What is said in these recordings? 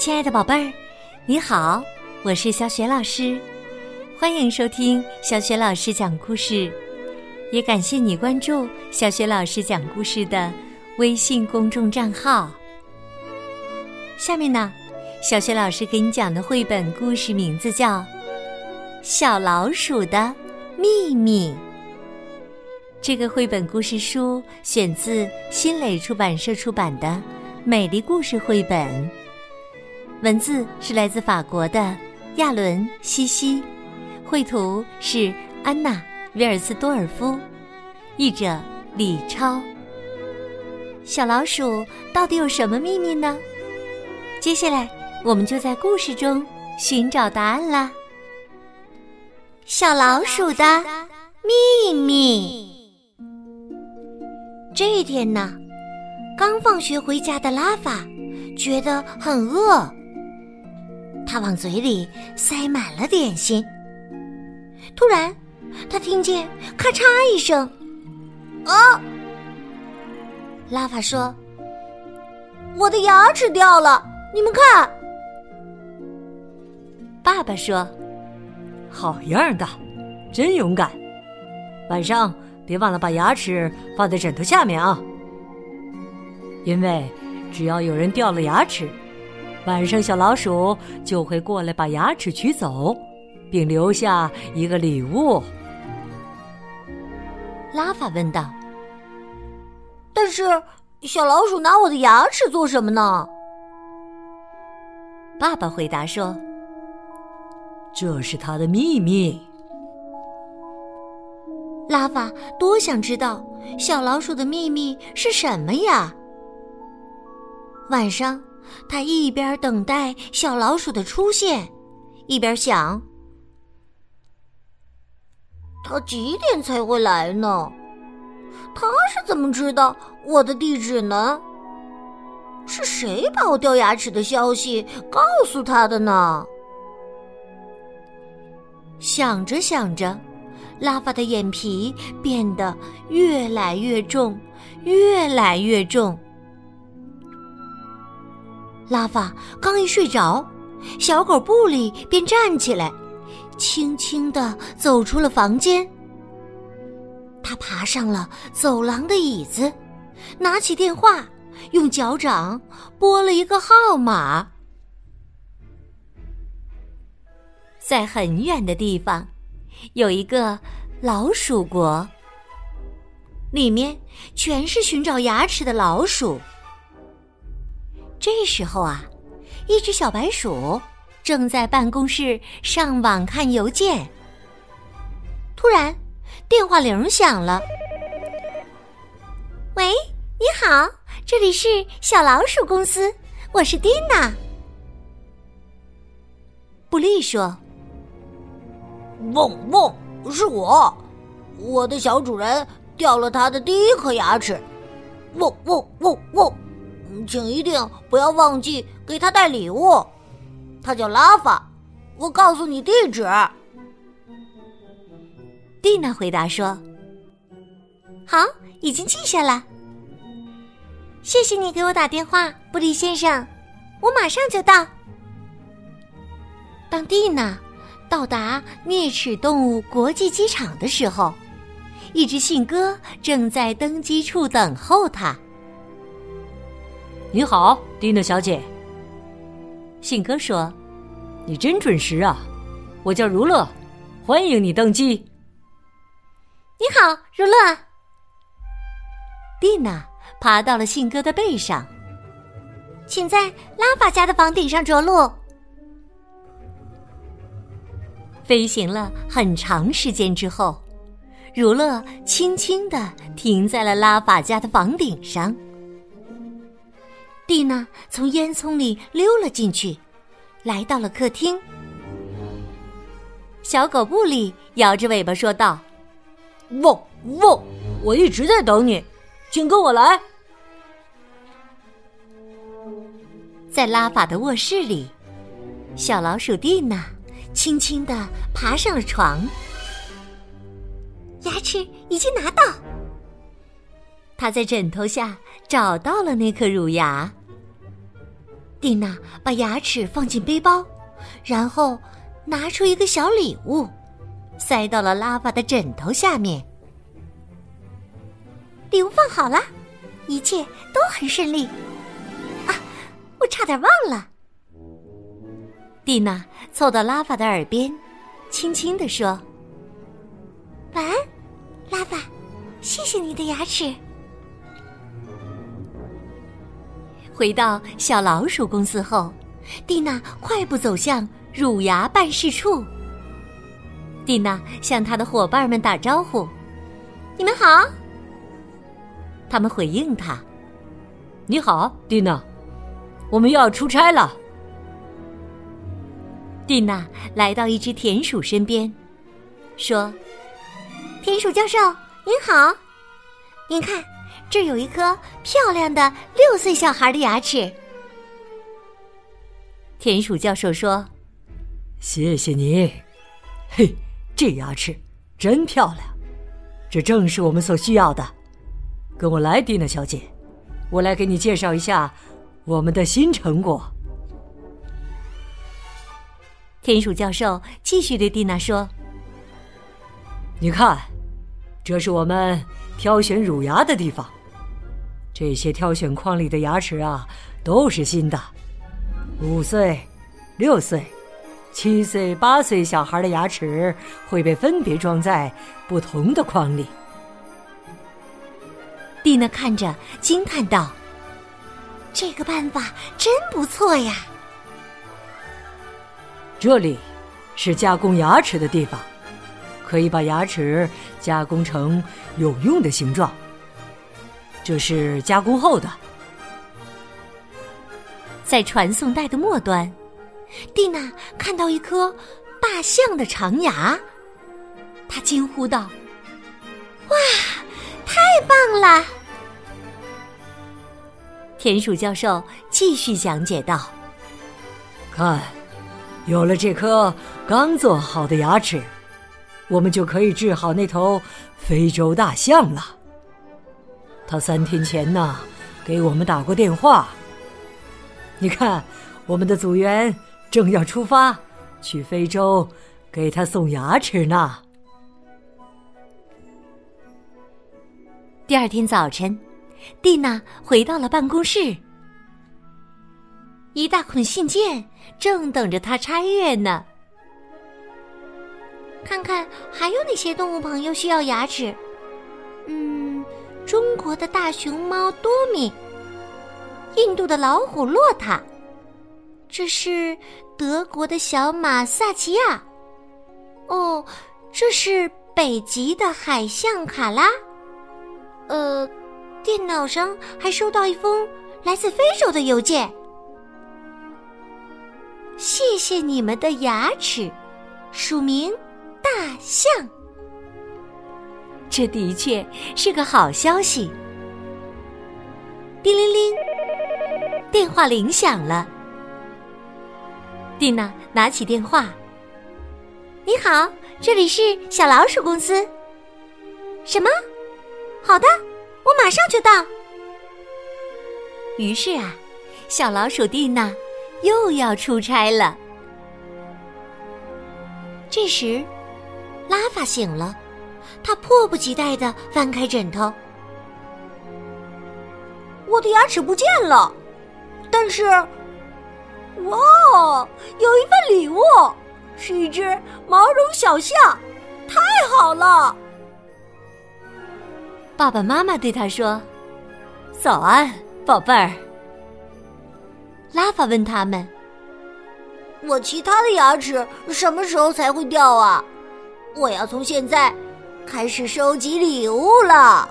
亲爱的宝贝儿，你好，我是小雪老师，欢迎收听小雪老师讲故事，也感谢你关注小雪老师讲故事的微信公众账号。下面呢，小雪老师给你讲的绘本故事名字叫《小老鼠的秘密》。这个绘本故事书选自新蕾出版社出版的《美丽故事绘本》。文字是来自法国的亚伦·西西，绘图是安娜·威尔斯多尔夫，译者李超。小老鼠到底有什么秘密呢？接下来我们就在故事中寻找答案啦。小老鼠的秘密。这一天呢，刚放学回家的拉法觉得很饿。他往嘴里塞满了点心。突然，他听见咔嚓一声，啊！拉法说：“我的牙齿掉了，你们看。”爸爸说：“好样的，真勇敢！晚上别忘了把牙齿放在枕头下面啊，因为只要有人掉了牙齿。”晚上，小老鼠就会过来把牙齿取走，并留下一个礼物。拉法问道：“但是，小老鼠拿我的牙齿做什么呢？”爸爸回答说：“这是他的秘密。”拉法多想知道小老鼠的秘密是什么呀！晚上。他一边等待小老鼠的出现，一边想：他几点才会来呢？他是怎么知道我的地址呢？是谁把我掉牙齿的消息告诉他的呢？想着想着，拉法的眼皮变得越来越重，越来越重。拉法刚一睡着，小狗布里便站起来，轻轻的走出了房间。他爬上了走廊的椅子，拿起电话，用脚掌拨了一个号码。在很远的地方，有一个老鼠国，里面全是寻找牙齿的老鼠。这时候啊，一只小白鼠正在办公室上网看邮件。突然，电话铃响了。“喂，你好，这里是小老鼠公司，我是蒂娜。”布利说：“嗡嗡，是我，我的小主人掉了他的第一颗牙齿。嗡嗡嗡嗡。”请一定不要忘记给他带礼物。他叫拉法，我告诉你地址。蒂娜回答说：“好，已经记下了。谢谢你给我打电话，布里先生，我马上就到。”当蒂娜到达啮齿动物国际机场的时候，一只信鸽正在登机处等候他。你好，蒂娜小姐。信鸽说：“你真准时啊！我叫如乐，欢迎你登机。”你好，如乐。蒂娜爬到了信鸽的背上，请在拉法家的房顶上着陆。飞行了很长时间之后，如乐轻轻的停在了拉法家的房顶上。蒂娜从烟囱里溜了进去，来到了客厅。小狗布里摇着尾巴说道：“汪汪，我一直在等你，请跟我来。”在拉法的卧室里，小老鼠蒂娜轻轻的爬上了床，牙齿已经拿到。他在枕头下找到了那颗乳牙。蒂娜把牙齿放进背包，然后拿出一个小礼物，塞到了拉法的枕头下面。礼物放好了，一切都很顺利。啊，我差点忘了。蒂娜凑到拉法的耳边，轻轻地说：“晚安，拉法，谢谢你的牙齿。”回到小老鼠公司后，蒂娜快步走向乳牙办事处。蒂娜向她的伙伴们打招呼：“你们好。”他们回应她：“你好，蒂娜，我们又要出差了。”蒂娜来到一只田鼠身边，说：“田鼠教授您好，您看。”这有一颗漂亮的六岁小孩的牙齿。田鼠教授说：“谢谢你，嘿，这牙齿真漂亮，这正是我们所需要的。跟我来，蒂娜小姐，我来给你介绍一下我们的新成果。”田鼠教授继续对蒂娜说：“你看，这是我们挑选乳牙的地方。”这些挑选框里的牙齿啊，都是新的。五岁、六岁、七岁、八岁小孩的牙齿会被分别装在不同的框里。蒂娜看着，惊叹道：“这个办法真不错呀！”这里是加工牙齿的地方，可以把牙齿加工成有用的形状。这是加工后的。在传送带的末端，蒂娜看到一颗大象的长牙，她惊呼道：“哇，太棒了！”田鼠教授继续讲解道：“看，有了这颗刚做好的牙齿，我们就可以治好那头非洲大象了。”他三天前呢，给我们打过电话。你看，我们的组员正要出发去非洲，给他送牙齿呢。第二天早晨，蒂娜回到了办公室，一大捆信件正等着她拆阅呢。看看还有哪些动物朋友需要牙齿？国的大熊猫多米，印度的老虎洛塔，这是德国的小马萨奇亚，哦，这是北极的海象卡拉。呃，电脑上还收到一封来自非洲的邮件。谢谢你们的牙齿，署名大象。这的确是个好消息。叮铃铃，电话铃响了。蒂娜拿起电话：“你好，这里是小老鼠公司。什么？好的，我马上就到。”于是啊，小老鼠蒂娜又要出差了。这时，拉法醒了。他迫不及待的翻开枕头，我的牙齿不见了，但是，哇哦，有一份礼物，是一只毛绒小象，太好了！爸爸妈妈对他说：“早安，宝贝儿。”拉法问他们：“我其他的牙齿什么时候才会掉啊？我要从现在。”开始收集礼物了。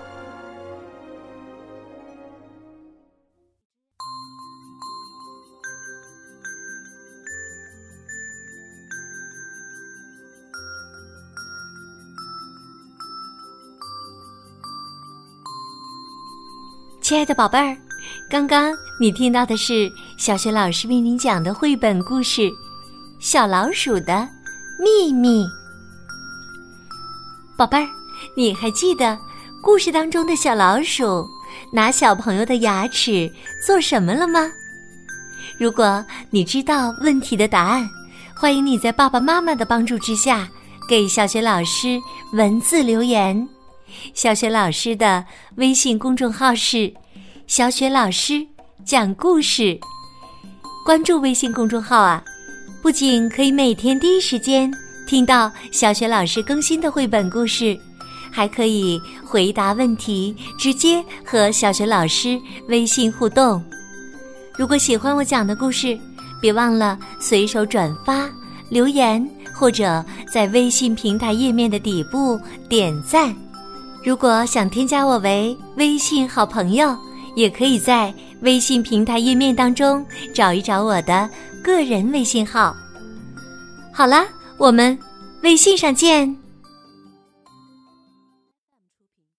亲爱的宝贝儿，刚刚你听到的是小学老师为你讲的绘本故事《小老鼠的秘密》。宝贝儿，你还记得故事当中的小老鼠拿小朋友的牙齿做什么了吗？如果你知道问题的答案，欢迎你在爸爸妈妈的帮助之下给小雪老师文字留言。小雪老师的微信公众号是“小雪老师讲故事”，关注微信公众号啊，不仅可以每天第一时间听到小学老师更新的绘本故事，还可以回答问题，直接和小学老师微信互动。如果喜欢我讲的故事，别忘了随手转发、留言，或者在微信平台页面的底部点赞。如果想添加我为微信好朋友，也可以在微信平台页面当中找一找我的个人微信号。好了，我们微信上见。